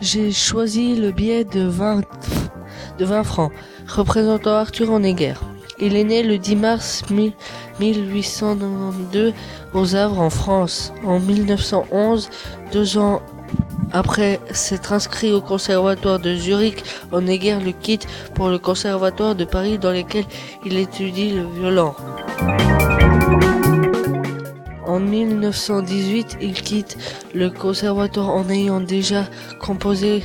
J'ai choisi le billet de 20, de 20 francs, représentant Arthur Honegger. Il est né le 10 mars 1892 aux Havres en France. En 1911, deux ans après s'être inscrit au conservatoire de Zurich, Honegger le quitte pour le conservatoire de Paris dans lequel il étudie le violon. En 1918, il quitte le conservatoire en ayant déjà composé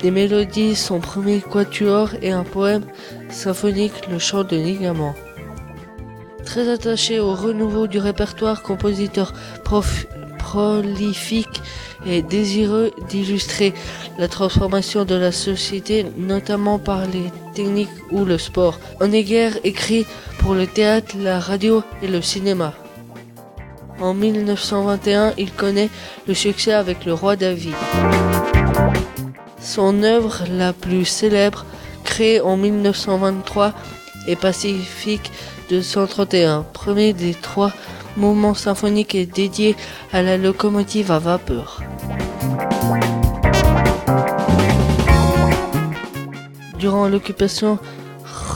des mélodies, son premier quatuor et un poème symphonique, le chant de ligament. Très attaché au renouveau du répertoire, compositeur prolifique et désireux d'illustrer la transformation de la société, notamment par les techniques ou le sport. Honegger écrit pour le théâtre, la radio et le cinéma. En 1921, il connaît le succès avec le roi David. Son œuvre la plus célèbre, créée en 1923, est Pacifique 231, premier des trois mouvements symphoniques et dédié à la locomotive à vapeur. Durant l'occupation,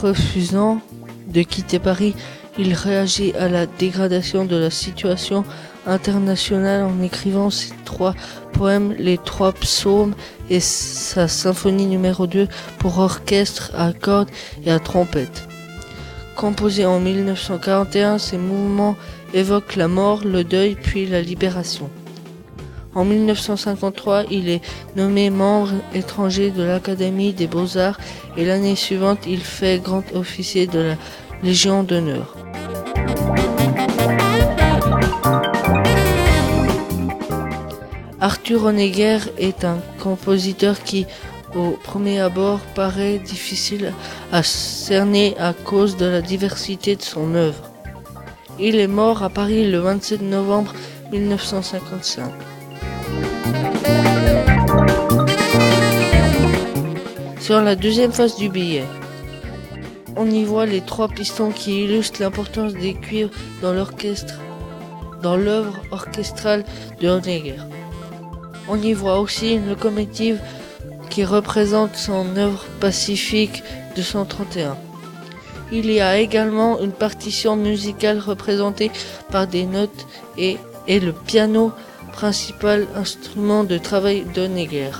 refusant de quitter Paris, il réagit à la dégradation de la situation internationale en écrivant ses trois poèmes, les trois psaumes et sa symphonie numéro 2 pour orchestre à cordes et à trompette. Composé en 1941, ces mouvements évoquent la mort, le deuil puis la libération. En 1953, il est nommé membre étranger de l'Académie des beaux-arts et l'année suivante, il fait grand officier de la Légion d'honneur. Arthur Honegger est un compositeur qui, au premier abord, paraît difficile à cerner à cause de la diversité de son œuvre. Il est mort à Paris le 27 novembre 1955. Sur la deuxième face du billet, on y voit les trois pistons qui illustrent l'importance des cuivres dans l'œuvre orchestrale de Honegger. On y voit aussi une locomotive qui représente son œuvre pacifique 231. Il y a également une partition musicale représentée par des notes et, et le piano, principal instrument de travail d'Honegger.